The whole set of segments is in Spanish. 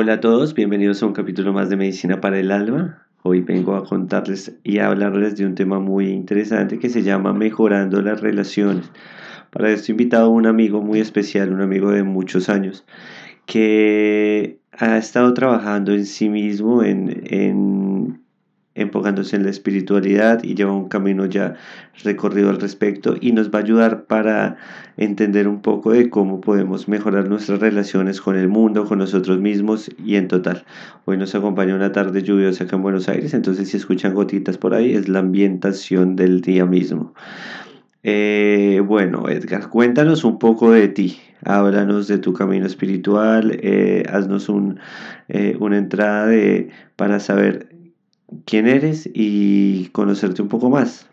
Hola a todos, bienvenidos a un capítulo más de Medicina para el Alma. Hoy vengo a contarles y a hablarles de un tema muy interesante que se llama Mejorando las Relaciones. Para esto he invitado a un amigo muy especial, un amigo de muchos años, que ha estado trabajando en sí mismo, en, en enfocándose en la espiritualidad y lleva un camino ya recorrido al respecto y nos va a ayudar para entender un poco de cómo podemos mejorar nuestras relaciones con el mundo, con nosotros mismos y en total. Hoy nos acompaña una tarde lluviosa acá en Buenos Aires, entonces si escuchan gotitas por ahí es la ambientación del día mismo. Eh, bueno, Edgar, cuéntanos un poco de ti. Háblanos de tu camino espiritual, eh, haznos eh, una entrada de, para saber quién eres y conocerte un poco más.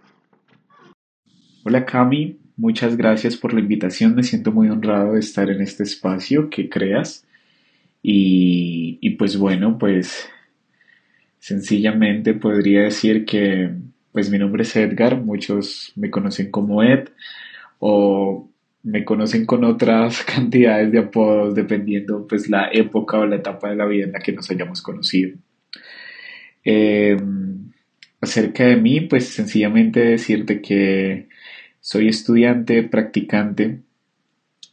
Hola Cami, muchas gracias por la invitación. Me siento muy honrado de estar en este espacio que creas. Y, y pues bueno, pues sencillamente podría decir que pues mi nombre es Edgar, muchos me conocen como Ed o me conocen con otras cantidades de apodos dependiendo pues la época o la etapa de la vida en la que nos hayamos conocido. Eh, acerca de mí, pues sencillamente decirte que soy estudiante, practicante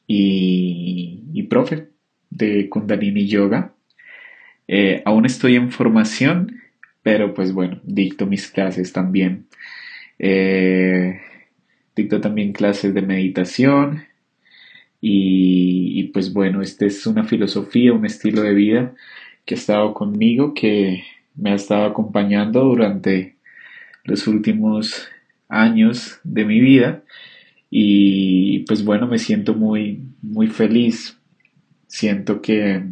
y, profe de Kundalini Yoga. Eh, aún estoy en formación, pero pues bueno, dicto mis clases también. Eh, dicto también clases de meditación y, y, pues bueno, esta es una filosofía, un estilo de vida que ha estado conmigo, que me ha estado acompañando durante los últimos años de mi vida y pues bueno, me siento muy, muy feliz. Siento que,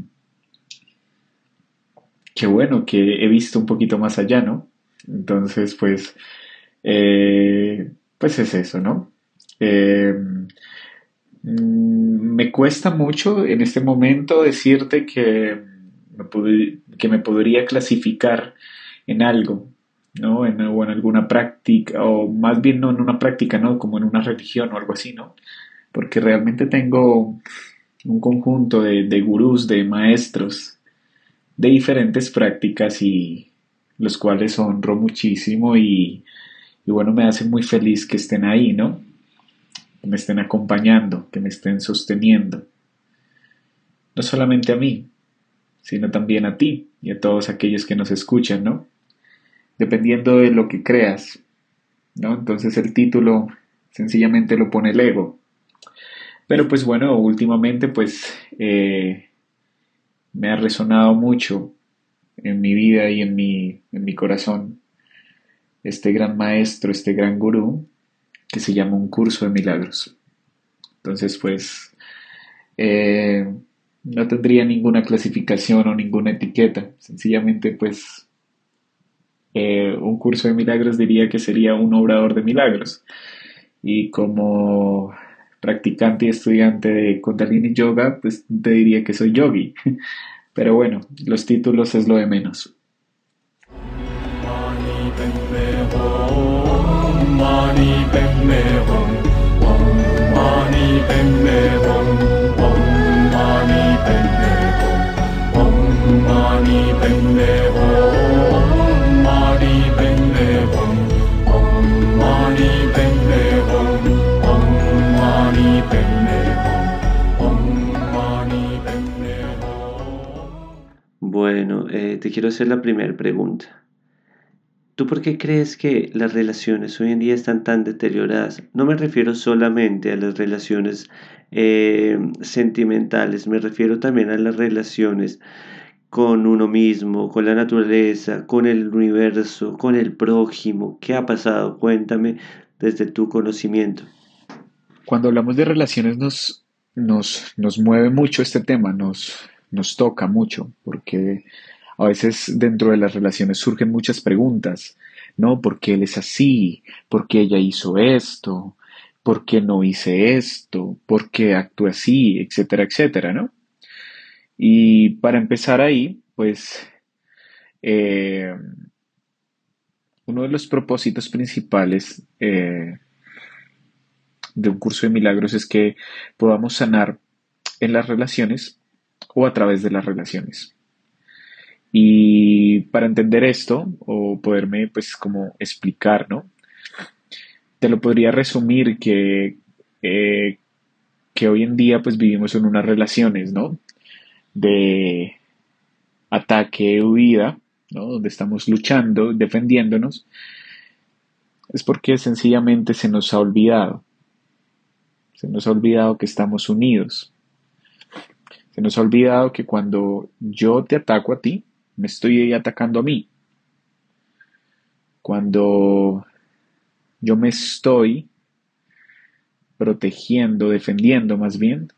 que bueno, que he visto un poquito más allá, ¿no? Entonces, pues, eh, pues es eso, ¿no? Eh, mm, me cuesta mucho en este momento decirte que que me podría clasificar en algo, ¿no? En, o en alguna práctica, o más bien no en una práctica, ¿no? Como en una religión o algo así, ¿no? Porque realmente tengo un conjunto de, gurús, de maestros, de diferentes prácticas y los cuales honro muchísimo y, y bueno, me hace muy feliz que estén ahí, ¿no? Que me estén acompañando, que me estén sosteniendo. No solamente a mí, sino también a ti y a todos aquellos que nos escuchan, ¿no? Dependiendo de lo que creas, ¿no? Entonces el título sencillamente lo pone el ego. Pero pues bueno, últimamente pues eh, me ha resonado mucho en mi vida y en mi, en mi corazón este gran maestro, este gran gurú, que se llama un curso de milagros. Entonces pues eh, no tendría ninguna clasificación o ninguna etiqueta. Sencillamente, pues, eh, un curso de milagros diría que sería un obrador de milagros. Y como practicante y estudiante de Kundalini Yoga, pues te diría que soy yogi. Pero bueno, los títulos es lo de menos. Bueno, eh, te quiero hacer la primera pregunta. ¿Tú por qué crees que las relaciones hoy en día están tan deterioradas? No me refiero solamente a las relaciones eh, sentimentales, me refiero también a las relaciones con uno mismo, con la naturaleza, con el universo, con el prójimo. ¿Qué ha pasado? Cuéntame desde tu conocimiento. Cuando hablamos de relaciones nos, nos, nos mueve mucho este tema, nos, nos toca mucho, porque a veces dentro de las relaciones surgen muchas preguntas, ¿no? ¿Por qué él es así? ¿Por qué ella hizo esto? ¿Por qué no hice esto? ¿Por qué actúa así? Etcétera, etcétera, ¿no? Y para empezar ahí, pues eh, uno de los propósitos principales eh, de un curso de milagros es que podamos sanar en las relaciones o a través de las relaciones. Y para entender esto, o poderme pues como explicar, ¿no? Te lo podría resumir que, eh, que hoy en día pues vivimos en unas relaciones, ¿no? De ataque, huida, ¿no? Donde estamos luchando, defendiéndonos, es porque sencillamente se nos ha olvidado. Se nos ha olvidado que estamos unidos. Se nos ha olvidado que cuando yo te ataco a ti, me estoy atacando a mí. Cuando yo me estoy protegiendo, defendiendo más bien,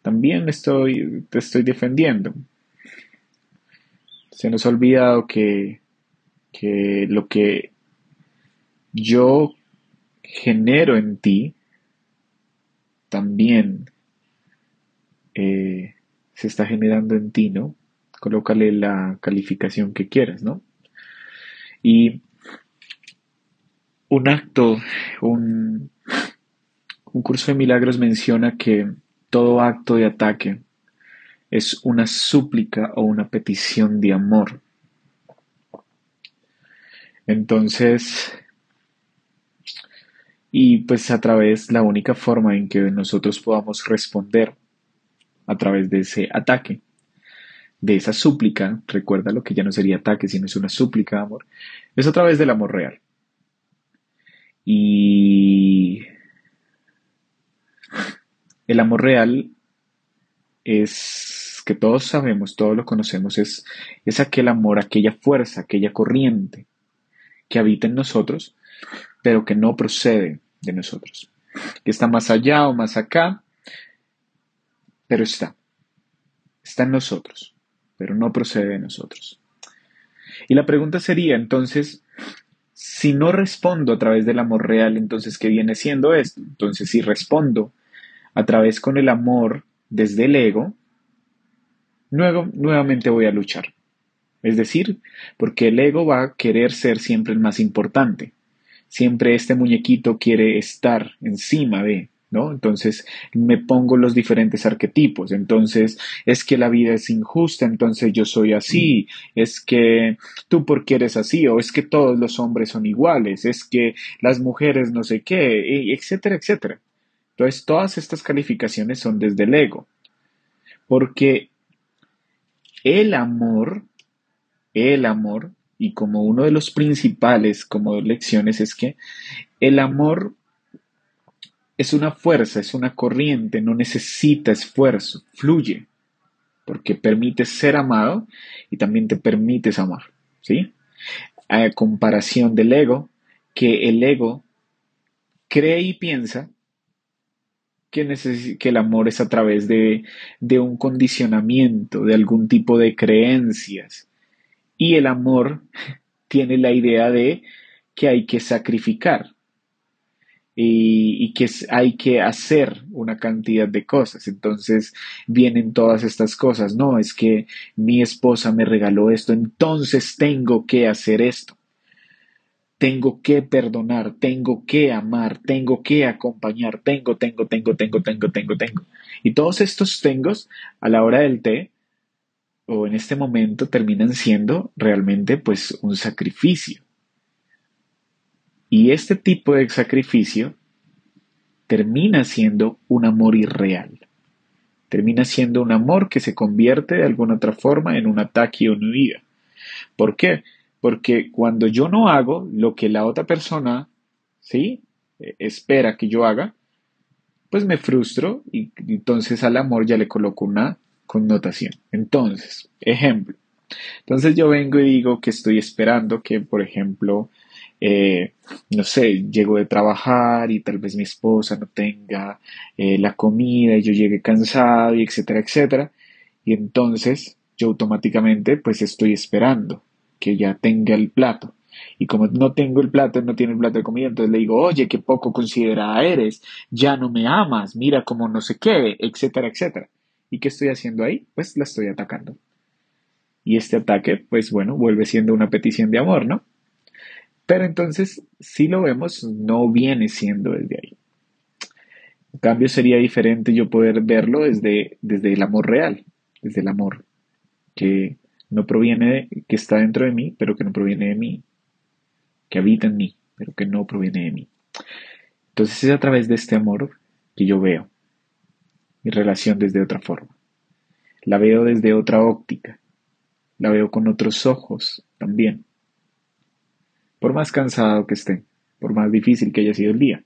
también estoy, te estoy defendiendo. Se nos ha olvidado que, que lo que yo genero en ti también eh, se está generando en ti, ¿no? Colócale la calificación que quieras, ¿no? Y un acto, un, un curso de milagros menciona que todo acto de ataque es una súplica o una petición de amor. Entonces, y pues a través, la única forma en que nosotros podamos responder a través de ese ataque, de esa súplica, recuerda lo que ya no sería ataque, sino es una súplica de amor, es a través del amor real. Y el amor real es que todos sabemos, todos lo conocemos, es, aquel amor, aquella fuerza, aquella corriente que habita en nosotros, pero que no procede de nosotros, que está más allá o más acá, pero está, está en nosotros, pero no procede de nosotros. Y la pregunta sería entonces, si no respondo a través del amor real, entonces, ¿qué viene siendo esto? Entonces, si respondo a través con el amor desde el ego, luego nuevamente voy a luchar. Es decir, porque el ego va a querer ser siempre el más importante siempre este muñequito quiere estar encima de, ¿no? Entonces me pongo los diferentes arquetipos. Entonces es que la vida es injusta, entonces yo soy así. Es que tú porque eres así, o es que todos los hombres son iguales, es que las mujeres no sé qué, etcétera, etcétera. Entonces todas estas calificaciones son desde el ego. Porque el amor, el amor y como uno de los principales como lecciones es que el amor es una fuerza, es una corriente, no necesita esfuerzo, fluye, porque permite ser amado y también te permites amar, ¿sí? A comparación del ego, que el ego cree y piensa que, que el amor es a través de, de un condicionamiento, de algún tipo de creencias, y el amor tiene la idea de que hay que sacrificar y, que hay que hacer una cantidad de cosas. Entonces vienen todas estas cosas. No, es que mi esposa me regaló esto, entonces tengo que hacer esto. Tengo que perdonar, tengo que amar, tengo que acompañar, tengo, tengo, tengo, tengo, tengo, tengo, tengo. Y todos estos tengos a la hora del té o en este momento terminan siendo realmente pues un sacrificio. Y este tipo de sacrificio termina siendo un amor irreal. Termina siendo un amor que se convierte de alguna otra forma en un ataque o una huida. ¿Por qué? Porque cuando yo no hago lo que la otra persona, ¿sí? E, espera que yo haga, pues me frustro y entonces al amor ya le coloco una connotación. Entonces, ejemplo. Entonces yo vengo y digo que estoy esperando que, por ejemplo, eh, no sé, llego de trabajar y tal vez mi esposa no tenga eh, la comida y yo llegue cansado y etcétera, etcétera. Y entonces yo automáticamente pues estoy esperando que ya tenga el plato. Y como no tengo el plato, no tiene el plato de comida, entonces le digo, oye, qué poco considerada eres, ya no me amas, mira como no sé qué, etcétera, etcétera. ¿Y qué estoy haciendo ahí? Pues la estoy atacando. Y este ataque, pues bueno, vuelve siendo una petición de amor, ¿no? Pero entonces, si lo vemos, no viene siendo desde ahí. En cambio, sería diferente yo poder verlo desde, desde el amor real, desde el amor. que no proviene que está dentro de mí, pero que no proviene de mí, que habita en mí, pero que no proviene de mí. Entonces es a través de este amor que yo veo mi relación desde otra forma. La veo desde otra óptica. La veo con otros ojos también. Por más cansado que esté, por más difícil que haya sido el día.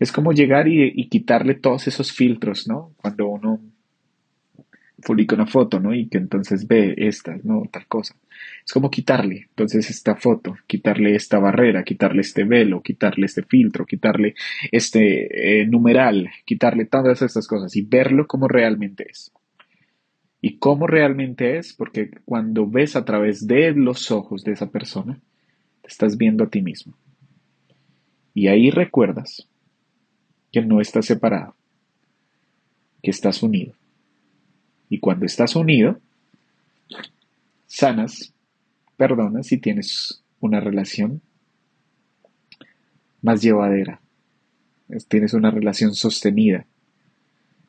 Es como llegar y, quitarle todos esos filtros, ¿no? Cuando uno publica una foto, ¿no? Y que entonces ve esta, ¿no? Tal cosa. Es como quitarle, entonces, esta foto, quitarle esta barrera, quitarle este velo, quitarle este filtro, quitarle este eh, numeral, quitarle todas estas cosas y verlo como realmente es. Y cómo realmente es, porque cuando ves a través de los ojos de esa persona, te estás viendo a ti mismo. Y ahí recuerdas que no estás separado, que estás unido y cuando estás unido, sanas, perdonas y tienes una relación más llevadera. Tienes una relación sostenida,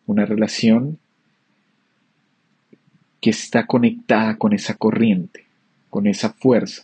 una relación que está conectada con esa corriente, con esa fuerza,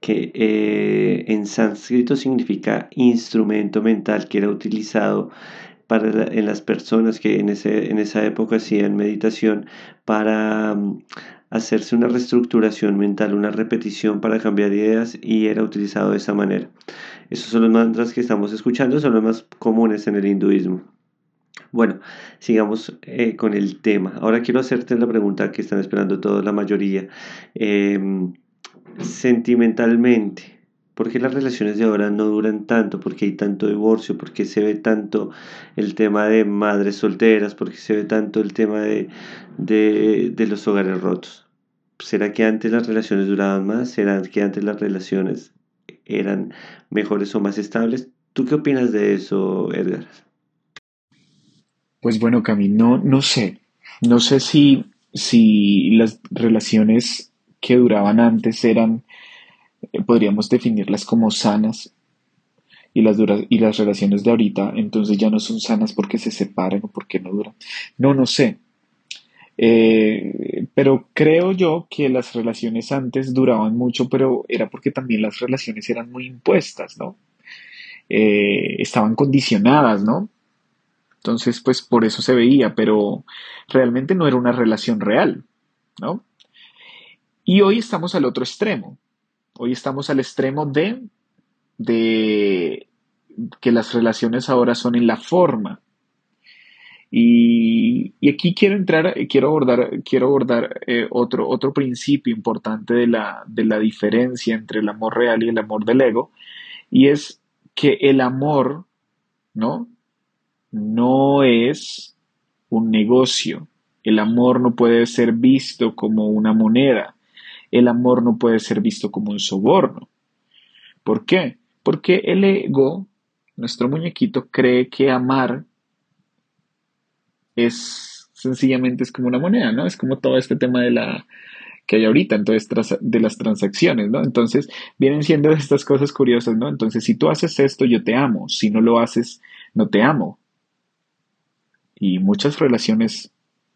que eh, en sánscrito significa instrumento mental que era utilizado para en las personas que en, ese, en esa época hacían meditación para mm, hacerse una reestructuración mental, una repetición para cambiar ideas y era utilizado de esa manera. Esos son los mantras que estamos escuchando, son los más comunes en el hinduismo. Bueno, sigamos eh, con el tema. Ahora quiero hacerte la pregunta que están esperando todos, la mayoría. Em, sentimentalmente, ¿por qué las relaciones de ahora no duran tanto? ¿Por qué hay tanto divorcio? ¿Por qué se ve tanto el tema de madres solteras? ¿Por qué se ve tanto el tema de, de los hogares rotos? ¿Será que antes las relaciones duraban más? ¿Será que antes las relaciones eran mejores o más estables? ¿Tú qué opinas de eso, Edgar? Pues bueno, Cami, no, no sé. No sé si, si las relaciones que duraban antes eran, eh, podríamos definirlas como sanas y las, y las relaciones de ahorita entonces ya no son sanas porque se separan o porque no duran. No, no sé. Eh, pero creo yo que las relaciones antes duraban mucho, pero era porque también las relaciones eran muy impuestas, ¿no? Eh, estaban condicionadas, ¿no? Entonces, pues por eso se veía, pero realmente no era una relación real, ¿no? Y hoy estamos al otro extremo. Hoy estamos al extremo de, de que las relaciones ahora son en la forma. Y, aquí quiero entrar, quiero abordar, quiero abordar eh, otro, otro principio importante de la, de la diferencia entre el amor real y el amor del ego, y es que el amor, ¿no? no es un negocio. El amor no puede ser visto como una moneda. El amor no puede ser visto como un soborno. ¿Por qué? Porque el ego, nuestro muñequito, cree que amar es sencillamente es como una moneda, ¿no? Es como todo este tema de la que hay ahorita, entonces de las transacciones, ¿no? Entonces vienen siendo estas cosas curiosas, ¿no? Entonces si tú haces esto, yo te amo, si no lo haces, no te amo. Y muchas relaciones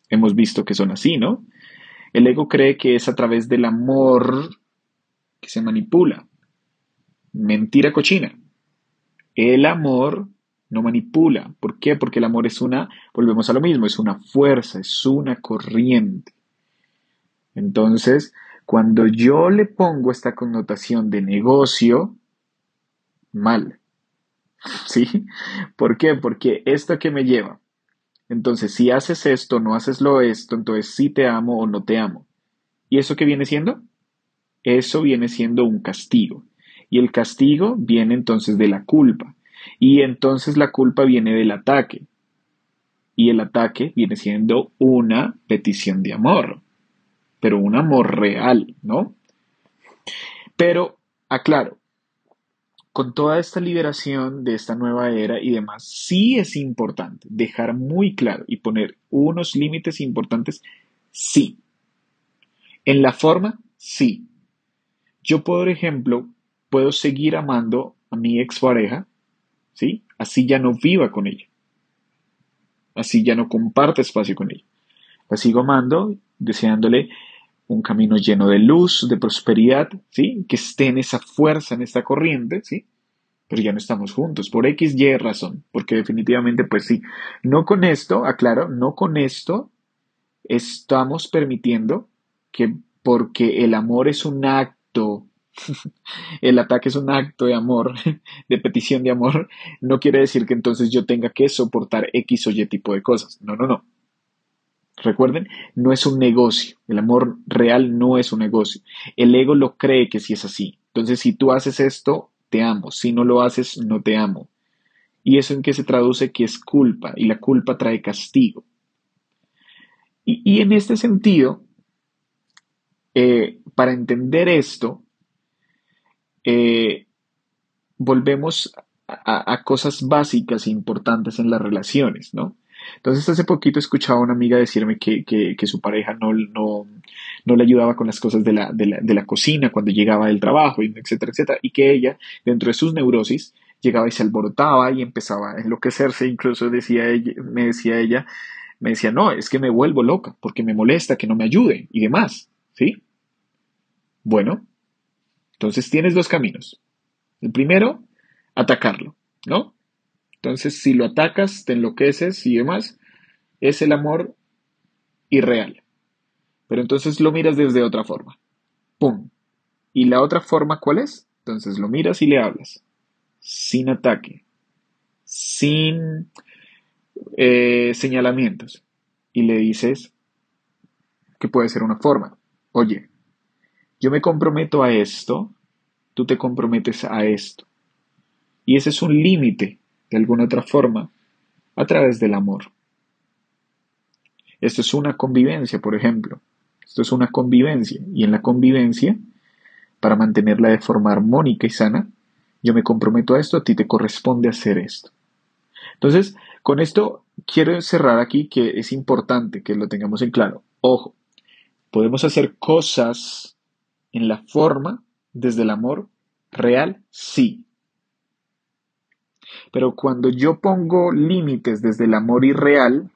hemos visto que son así, ¿no? El ego cree que es a través del amor que se manipula. Mentira cochina. El amor no manipula. ¿Por qué? Porque el amor es una, volvemos a lo mismo, es una fuerza, es una corriente. Entonces, cuando yo le pongo esta connotación de negocio, mal. ¿Sí? ¿Por qué? Porque esto que me lleva entonces, si haces esto, no haces lo esto, entonces sí te amo o no te amo. ¿Y eso qué viene siendo? Eso viene siendo un castigo. Y el castigo viene entonces de la culpa. Y entonces la culpa viene del ataque. Y el ataque viene siendo una petición de amor. Pero un amor real, ¿no? Pero, aclaro, con toda esta liberación de esta nueva era y demás, sí es importante dejar muy claro y poner unos límites importantes, sí. En la forma, sí. Yo, por ejemplo, puedo seguir amando a mi expareja, ¿sí? Así ya no viva con ella. Así ya no comparte espacio con ella. La sigo amando, deseándole un camino lleno de luz, de prosperidad, ¿sí? Que esté en esa fuerza, en esta corriente, ¿sí? Pero ya no estamos juntos, por X, Y razón, porque definitivamente, pues sí, no con esto, aclaro, no con esto estamos permitiendo que porque el amor es un acto, el ataque es un acto de amor, de petición de amor, no quiere decir que entonces yo tenga que soportar X o Y tipo de cosas. No, no, no. Recuerden, no es un negocio. El amor real no es un negocio. El ego lo cree que sí es así. Entonces, si tú haces esto, te amo. Si no lo haces, no te amo. ¿Y eso en qué se traduce? Que es culpa. Y la culpa trae castigo. Y, en este sentido, eh, para entender esto, eh, volvemos a, a, cosas básicas e importantes en las relaciones, ¿no? Entonces hace poquito escuchaba a una amiga decirme que, su pareja no, no, no, le ayudaba con las cosas de la, de, la, cocina cuando llegaba del trabajo, etcétera, etcétera, y que ella, dentro de sus neurosis, llegaba y se alborotaba y empezaba a enloquecerse, incluso decía ella, me decía ella, me decía, no, es que me vuelvo loca porque me molesta que no me ayude y demás, ¿sí? Bueno, entonces tienes dos caminos. El primero, atacarlo, ¿no? Entonces, si lo atacas, te enloqueces y demás, es el amor irreal. Pero entonces lo miras desde otra forma. ¡Pum! ¿Y la otra forma cuál es? Entonces lo miras y le hablas. Sin ataque. Sin eh, señalamientos. Y le dices que puede ser una forma. Oye, yo me comprometo a esto, tú te comprometes a esto. Y ese es un límite de alguna otra forma a través del amor. Esto es una convivencia, por ejemplo. Esto es una convivencia. Y en la convivencia, para mantenerla de forma armónica y sana, yo me comprometo a esto, a ti te corresponde hacer esto. Entonces, con esto quiero cerrar aquí que es importante que lo tengamos en claro. Ojo, podemos hacer cosas en la forma desde el amor real, sí. Pero cuando yo pongo límites desde el amor irreal,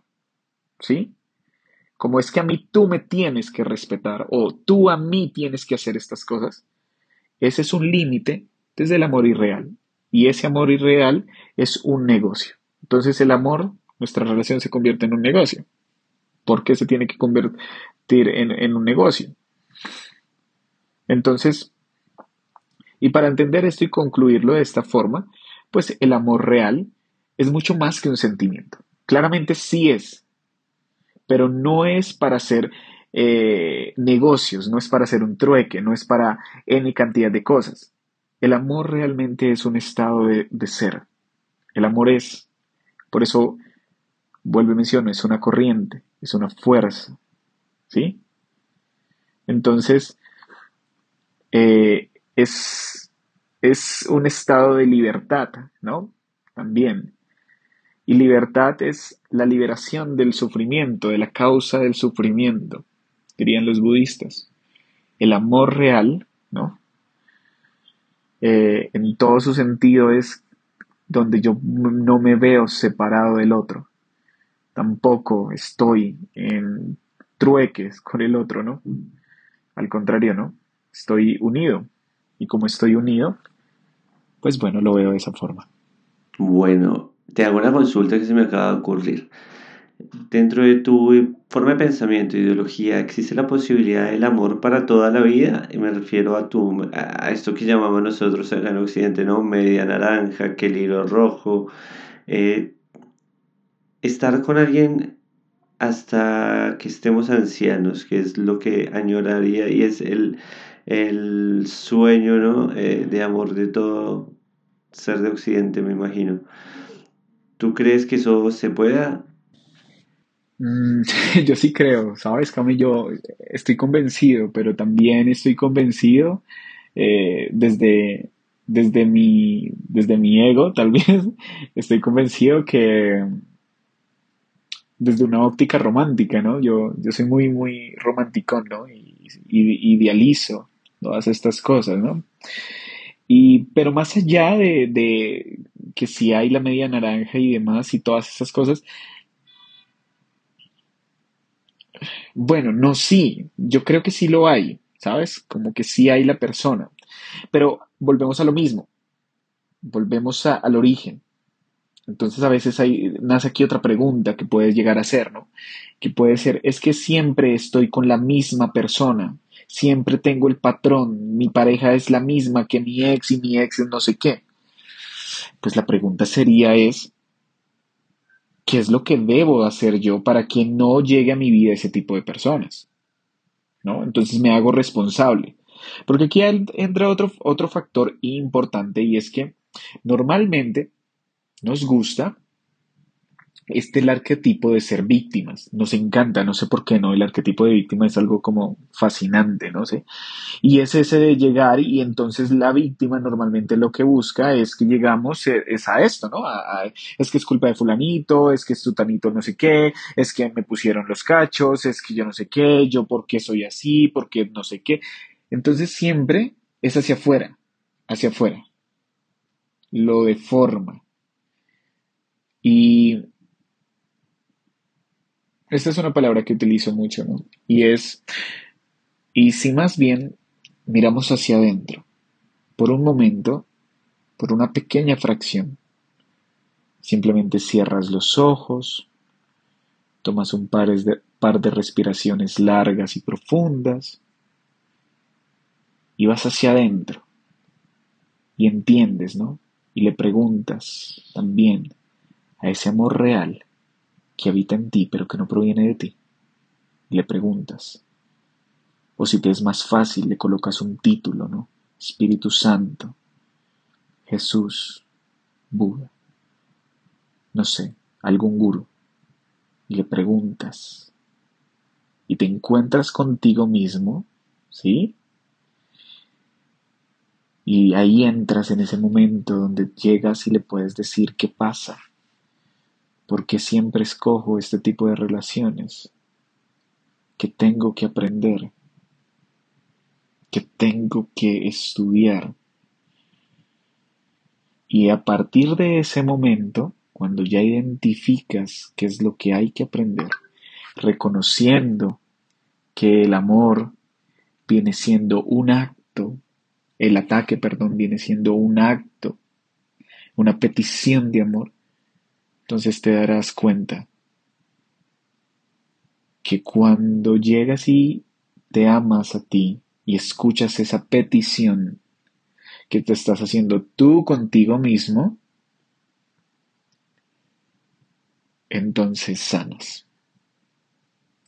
¿sí? Como es que a mí tú me tienes que respetar o tú a mí tienes que hacer estas cosas, ese es un límite desde el amor irreal. Y ese amor irreal es un negocio. Entonces el amor, nuestra relación se convierte en un negocio. ¿Por qué se tiene que convertir en, en un negocio? Entonces, y para entender esto y concluirlo de esta forma, pues el amor real es mucho más que un sentimiento. Claramente sí es, pero no es para hacer eh, negocios, no es para hacer un trueque, no es para N cantidad de cosas. El amor realmente es un estado de, de ser. El amor es, por eso vuelvo y menciono, es una corriente, es una fuerza. ¿Sí? Entonces, eh, es es un estado de libertad, ¿no? También. Y libertad es la liberación del sufrimiento, de la causa del sufrimiento, dirían los budistas. El amor real, ¿no? Eh, en todo su sentido es donde yo no me veo separado del otro. Tampoco estoy en trueques con el otro, ¿no? Al contrario, ¿no? Estoy unido. Y como estoy unido, pues bueno, lo veo de esa forma. Bueno, te hago una consulta que se me acaba de ocurrir. Dentro de tu forma de pensamiento, ideología, ¿existe la posibilidad del amor para toda la vida? Y me refiero a, tu, a esto que llamamos nosotros acá en Occidente, ¿no? Media naranja, que el hilo rojo. Eh, estar con alguien hasta que estemos ancianos, que es lo que añoraría y es el, el sueño ¿no? Eh, de amor de todo ser de Occidente, me imagino. ¿Tú crees que eso se pueda? Mm, yo sí creo, ¿sabes, Cami? Yo estoy convencido, pero también estoy convencido eh, desde, desde, mi, desde mi ego, tal vez, estoy convencido que desde una óptica romántica, ¿no? Yo, yo soy muy, muy romántico, ¿no? Y, idealizo todas estas cosas, ¿no? Y, pero más allá de, de que si hay la media naranja y demás y todas esas cosas, bueno, no, sí, yo creo que sí lo hay, ¿sabes? Como que sí hay la persona. Pero volvemos a lo mismo, volvemos al origen. Entonces a veces nace aquí otra pregunta que puedes llegar a hacer, ¿no? Que puede ser, es que siempre estoy con la misma persona, siempre tengo el patrón, mi pareja es la misma que mi ex y mi ex es no sé qué. Pues la pregunta sería es, ¿qué es lo que debo hacer yo para que no llegue a mi vida ese tipo de personas? ¿No? Entonces me hago responsable. Porque aquí entra otro, otro factor importante y es que normalmente nos gusta este el arquetipo de ser víctimas. Nos encanta, no sé por qué no, el arquetipo de víctima es algo como fascinante, no sé. Y es ese de llegar y entonces la víctima normalmente lo que busca es que llegamos eh, es a esto, ¿no? es que es culpa de fulanito, es que es tutanito no sé qué, es que me pusieron los cachos, es que yo no sé qué, yo por qué soy así, por qué no sé qué. Entonces siempre es hacia afuera, hacia afuera. Lo deforma. Y esta es una palabra que utilizo mucho, ¿no? Y es, y si más bien miramos hacia adentro, por un momento, por una pequeña fracción, simplemente cierras los ojos, tomas un par de, par de respiraciones largas y profundas, y vas hacia adentro, y entiendes, ¿no? Y le preguntas también a ese amor real que habita en ti pero que no proviene de ti. Le preguntas. O si te es más fácil, le colocas un título, ¿no? Espíritu Santo, Jesús, Buda, no sé, algún gurú. Y le preguntas. Y te encuentras contigo mismo, ¿sí? Y ahí entras en ese momento donde llegas y le puedes decir qué pasa porque siempre escojo este tipo de relaciones que tengo que aprender, que tengo que estudiar. Y a partir de ese momento, cuando ya identificas qué es lo que hay que aprender, reconociendo que el amor viene siendo un acto, el ataque, perdón, viene siendo un acto, una petición de amor, entonces te darás cuenta que cuando llegas y te amas a ti y escuchas esa petición que te estás haciendo tú contigo mismo, entonces sanas.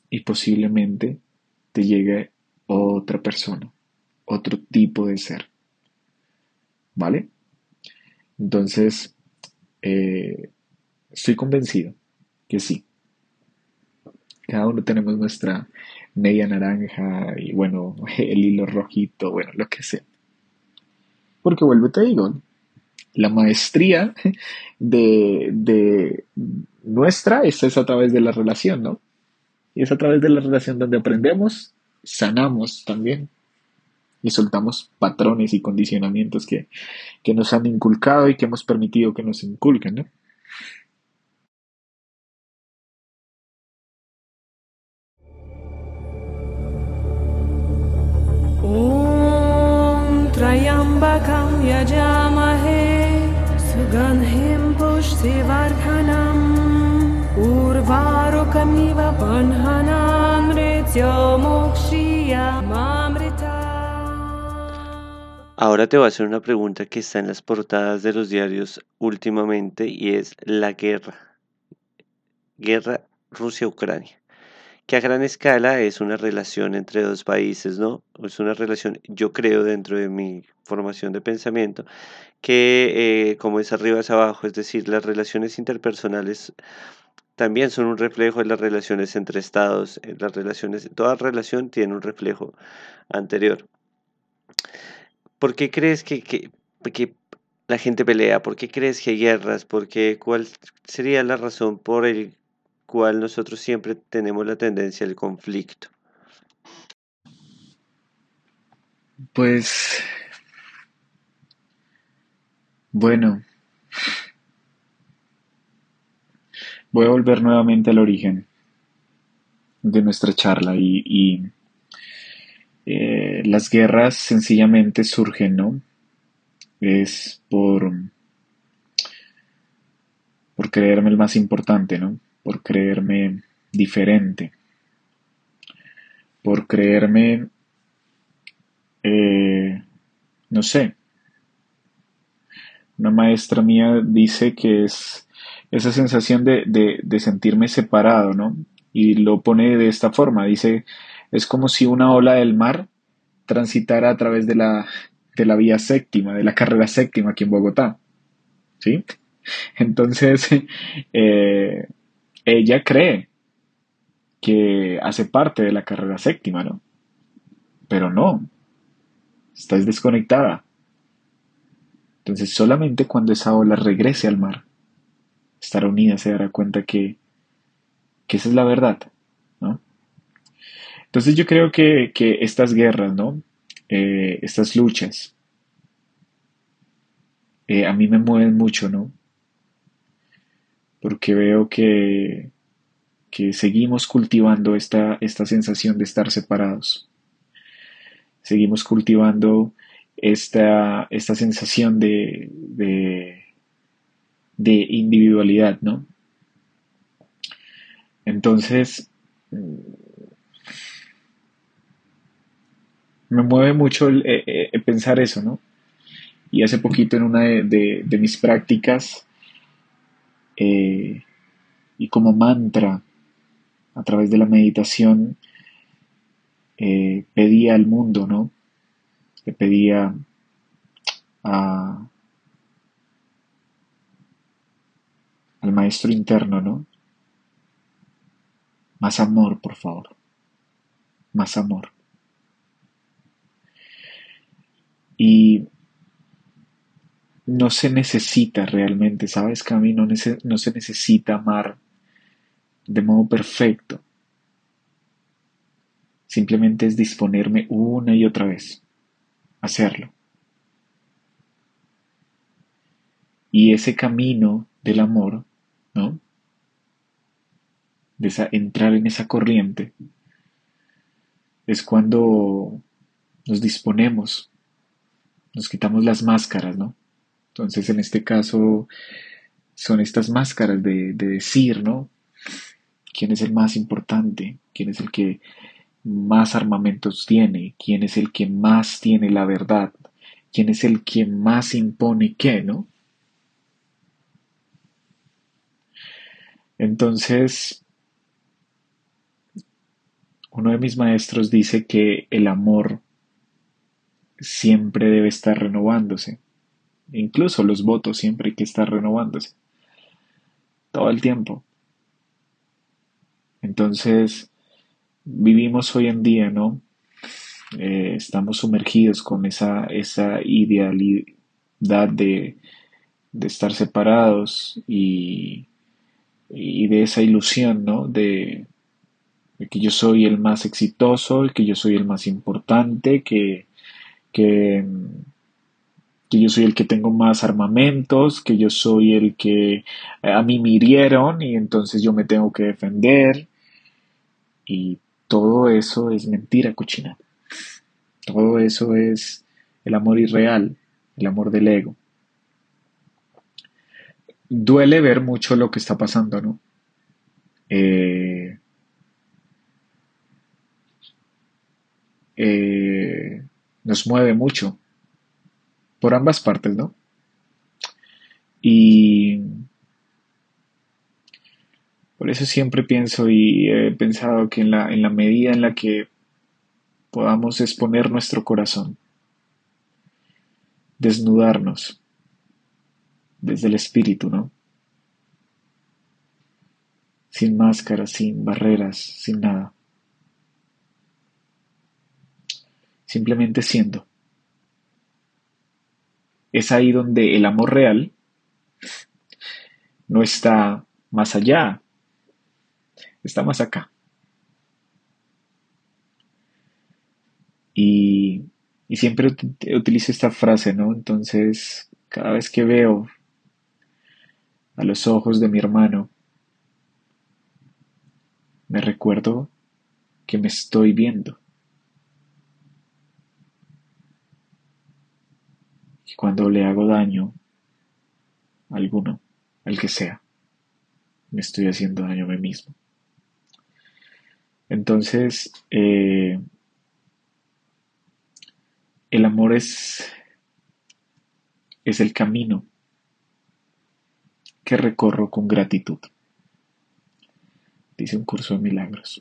Y posiblemente te llegue otra persona, otro tipo de ser. ¿Vale? Entonces, eh, Estoy convencido que sí. Cada uno tenemos nuestra media naranja y bueno, el hilo rojito, bueno, lo que sea. Porque vuelvo te digo, la maestría de, de nuestra esta es a través de la relación, ¿no? Y es a través de la relación donde aprendemos, sanamos también y soltamos patrones y condicionamientos que, que nos han inculcado y que hemos permitido que nos inculquen, ¿no? Ahora te voy a hacer una pregunta que está en las portadas de los diarios últimamente y es la guerra. Guerra Rusia-Ucrania que a gran escala es una relación entre dos países, ¿no? Es una relación, yo creo, dentro de mi formación de pensamiento, que eh, como es arriba es abajo, es decir, las relaciones interpersonales también son un reflejo de las relaciones entre estados, las relaciones, toda relación tiene un reflejo anterior. ¿por qué crees que, que, que la gente pelea? ¿Por qué crees que hay guerras? ¿Por qué, ¿Cuál sería la razón por el cual nosotros siempre tenemos la tendencia al conflicto? Pues, bueno, voy a volver nuevamente al origen de nuestra charla y, eh, las guerras sencillamente surgen, ¿no? Es por, por creerme el más importante, ¿no? Por creerme diferente, por creerme, eh, no sé, una maestra mía dice que es esa sensación de, de, sentirme separado, ¿no? Y lo pone de esta forma, dice, es como si una ola del mar transitara a través de la, de la vía séptima, de la carrera séptima aquí en Bogotá, ¿sí? Entonces, eh, ella cree que hace parte de la carrera séptima, ¿no? Pero no, estás desconectada. Entonces solamente cuando esa ola regrese al mar, estará unida, se dará cuenta que, esa es la verdad, ¿no? Entonces yo creo que, estas guerras, ¿no? Eh, estas luchas, eh, a mí me mueven mucho, ¿no? Porque veo que, que seguimos cultivando esta, esta sensación de estar separados. Seguimos cultivando esta, esta sensación de, de individualidad, ¿no? Entonces, mm, me mueve mucho el, eh, eh, pensar eso, ¿no? Y hace poquito en una de, mis prácticas, eh, y como mantra, a través de la meditación, pedía al mundo, ¿no? Le pedía a, al maestro interno, ¿no? Más amor, por favor. Más amor. Y no se necesita realmente, ¿sabes? Mí no, no se necesita amar de modo perfecto. Simplemente es disponerme una y otra vez a hacerlo. Y ese camino del amor ¿no? De esa, entrar en esa corriente, es cuando nos disponemos, nos quitamos las máscaras, ¿no? Entonces, en este caso, son estas máscaras de, de decir, ¿no? ¿Quién es el más importante? ¿Quién es el que más armamentos tiene? ¿Quién es el que más tiene la verdad? ¿Quién es el que más impone qué, no? Entonces, uno de mis maestros dice que el amor siempre debe estar renovándose. Incluso los votos siempre hay que estar renovándose. Todo el tiempo. Entonces, vivimos hoy en día, ¿no? Eh, estamos sumergidos con esa, esa idealidad de, de estar separados y y de esa ilusión, ¿no? De, que yo soy el más exitoso, que yo soy el más importante, que, que, que, yo soy el que tengo más armamentos, que yo soy el que a mí me hirieron y entonces yo me tengo que defender. Y todo eso es mentira cochina. Todo eso es el amor irreal, el amor del ego duele ver mucho lo que está pasando, ¿no? Eh, eh, nos mueve mucho por ambas partes, ¿no? Y por eso siempre pienso y he pensado que en la, en la medida en la que podamos exponer nuestro corazón, desnudarnos, desde el espíritu, ¿no? Sin máscaras, sin barreras, sin nada. Simplemente siendo. es ahí donde el amor real no está más allá, está más acá. Y, y siempre utilizo esta frase, ¿no? Entonces, cada vez que veo a los ojos de mi hermano, me recuerdo que me estoy viendo. Y cuando le hago daño a alguno, al que sea, me estoy haciendo daño a mí mismo. Entonces, eh, el amor es, es el camino que recorro con gratitud. Dice un curso de milagros.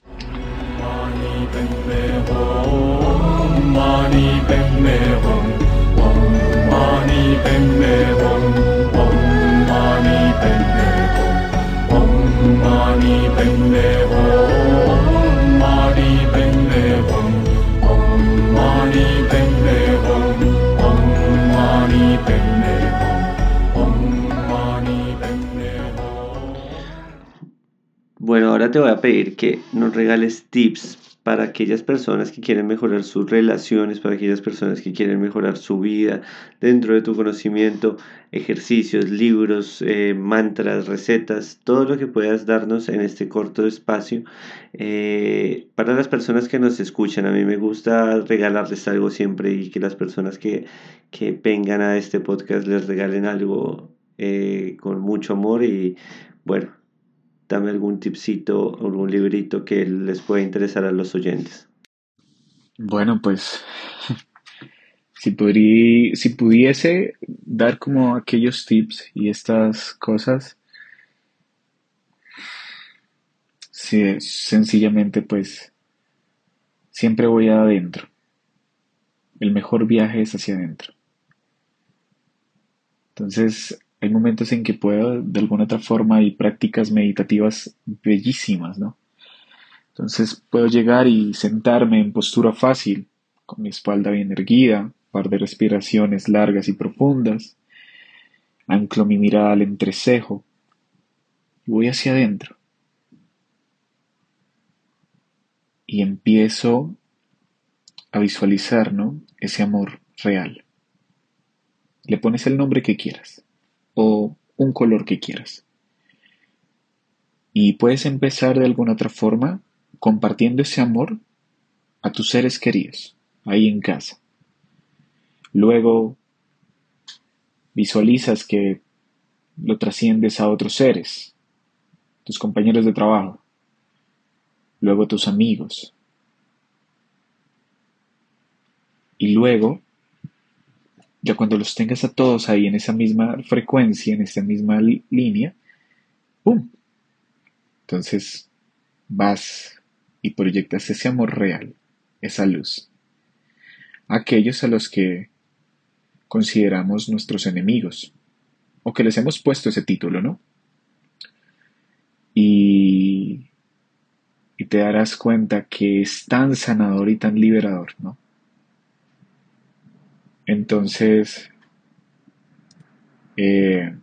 Ahora te voy a pedir que nos regales tips para aquellas personas que quieren mejorar sus relaciones, para aquellas personas que quieren mejorar su vida dentro de tu conocimiento, ejercicios, libros, eh, mantras, recetas, todo lo que puedas darnos en este corto espacio. Eh, para las personas que nos escuchan, a mí me gusta regalarles algo siempre y que las personas que, que vengan a este podcast les regalen algo eh, con mucho amor y bueno dame algún tipcito, algún librito que les pueda interesar a los oyentes. Bueno, pues si, si pudiese dar como aquellos tips y estas cosas, sí, sencillamente pues siempre voy adentro. El mejor viaje es hacia adentro. Entonces, hay momentos en que puedo, de alguna otra forma, hay prácticas meditativas bellísimas, ¿no? Entonces puedo llegar y sentarme en postura fácil, con mi espalda bien erguida, par de respiraciones largas y profundas, anclo mi mirada al entrecejo y voy hacia adentro. Y empiezo a visualizar, ¿no? Ese amor real. Le pones el nombre que quieras un color que quieras. Y puedes empezar de alguna otra forma compartiendo ese amor a tus seres queridos, ahí en casa. Luego visualizas que lo trasciendes a otros seres, tus compañeros de trabajo, luego tus amigos. Y luego ya cuando los tengas a todos ahí en esa misma frecuencia, en esa misma línea, ¡pum! Entonces vas y proyectas ese amor real, esa luz, aquellos a los que consideramos nuestros enemigos, o que les hemos puesto ese título, ¿no? Y, y te darás cuenta que es tan sanador y tan liberador, ¿no? Entonces, eh,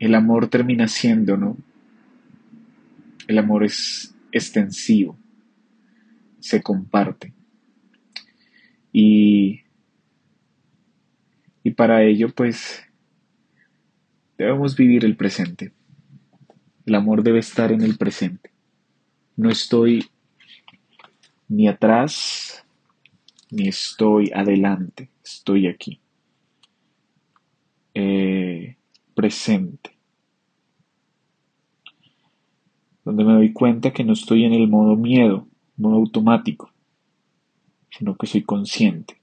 el amor termina siendo, ¿no? El amor es extensivo, se comparte. Y, y para ello, pues, debemos vivir el presente. El amor debe estar en el presente. No estoy ni atrás, ni estoy adelante, estoy aquí. Eh, presente. Donde me doy cuenta que no estoy en el modo miedo, modo automático, sino que soy consciente.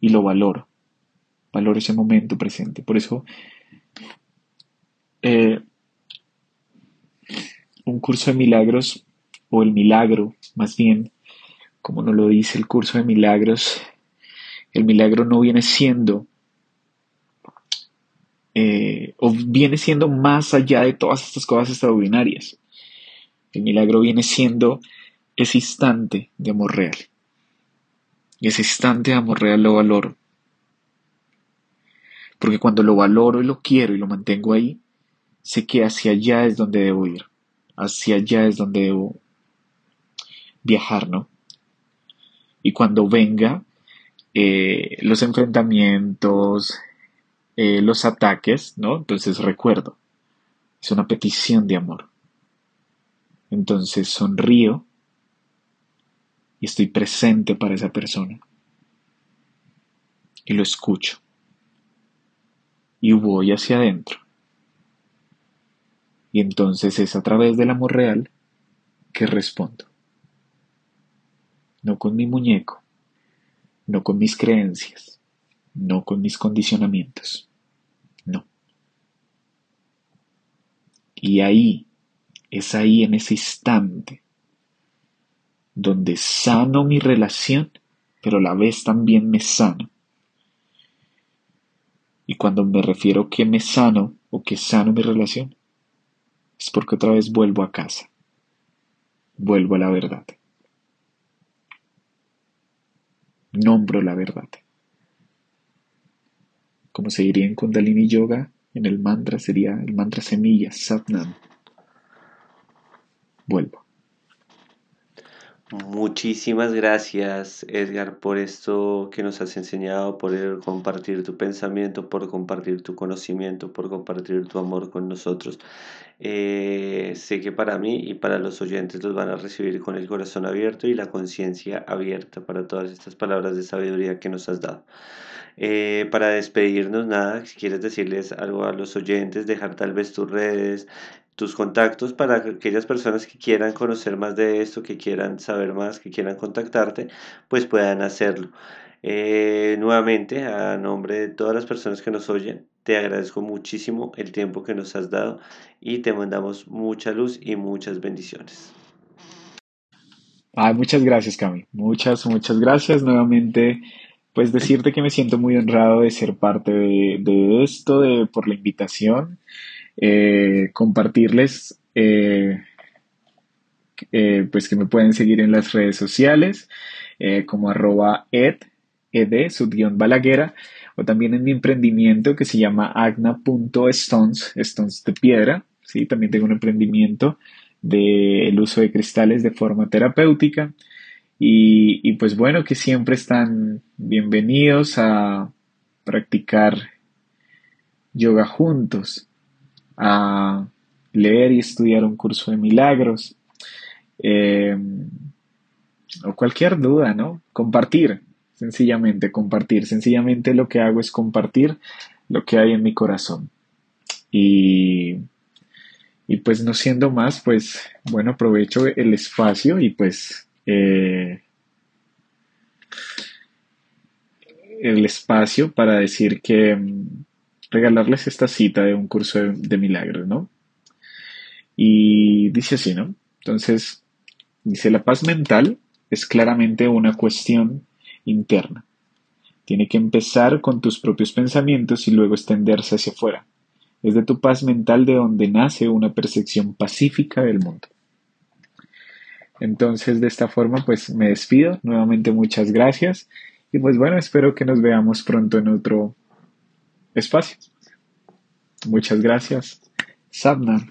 Y lo valoro. Valoro ese momento presente. Por eso eh, un curso de milagros, o el milagro, más bien, como nos lo dice el curso de milagros, el milagro no viene siendo, eh, o viene siendo más allá de todas estas cosas extraordinarias. El milagro viene siendo ese instante de amor real. Y ese instante de amor real lo valoro. Porque cuando lo valoro y lo quiero y lo mantengo ahí, sé que hacia allá es donde debo ir. Hacia allá es donde debo viajar, ¿no? Y cuando venga eh, los enfrentamientos, eh, los ataques, ¿no? Entonces recuerdo, es una petición de amor. Entonces sonrío y estoy presente para esa persona. Y lo escucho. Y voy hacia adentro. Y entonces es a través del amor real que respondo. No con mi muñeco, no con mis creencias, no con mis condicionamientos. No. Y ahí, es ahí en ese instante, donde sano mi relación, pero a la vez también me sano. Y cuando me refiero que me sano o que sano mi relación, es porque otra vez vuelvo a casa, vuelvo a la verdad. Nombro la verdad. Como se diría en Kundalini Yoga, en el mantra sería el mantra semilla, Satnam. Vuelvo. Muchísimas gracias, Edgar, por esto que nos has enseñado, por compartir tu pensamiento, por compartir tu conocimiento, por compartir tu amor con nosotros. Eh, sé que para mí y para los oyentes los van a recibir con el corazón abierto y la conciencia abierta para todas estas palabras de sabiduría que nos has dado. Eh, para despedirnos, nada, si quieres decirles algo a los oyentes, dejar tal vez tus redes, tus contactos para aquellas personas que quieran conocer más de esto, que quieran saber más, que quieran contactarte, pues puedan hacerlo. Eh, nuevamente, a nombre de todas las personas que nos oyen, te agradezco muchísimo el tiempo que nos has dado y te mandamos mucha luz y muchas bendiciones. muchas gracias, Cami. Muchas, muchas gracias. Nuevamente, pues decirte que me siento muy honrado de ser parte de, esto, de, por la invitación. Eh, compartirles eh, pues que me pueden seguir en las redes sociales como arroba ed, ed, subguión balaguera, o también en mi emprendimiento que se llama agna.stones, stones de piedra, ¿sí? También tengo un emprendimiento del uso de cristales de forma terapéutica. Y, pues bueno, que siempre están bienvenidos a practicar yoga juntos a leer y estudiar un curso de milagros, em, o cualquier duda, ¿no? Compartir, sencillamente compartir. Sencillamente lo que hago es compartir lo que hay en mi corazón. Y, y pues no siendo más, pues bueno, aprovecho el espacio y pues eh, el espacio para decir que regalarles esta cita de un curso de, milagros, ¿no? Y dice así, ¿no? Entonces, dice, la paz mental es claramente una cuestión interna. Tiene que empezar con tus propios pensamientos y luego extenderse hacia afuera. Es de tu paz mental de donde nace una percepción pacífica del mundo. Entonces, de esta forma, pues me despido. Nuevamente, muchas gracias. Y pues bueno, espero que nos veamos pronto en otro espacio. Muchas gracias. Sabna.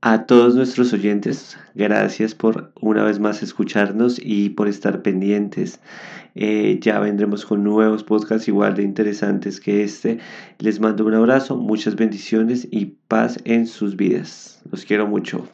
A todos nuestros oyentes, gracias por una vez más escucharnos y por estar pendientes. Eh, ya vendremos con nuevos podcasts igual de interesantes que este. Les mando un abrazo, muchas bendiciones y paz en sus vidas. Los quiero mucho.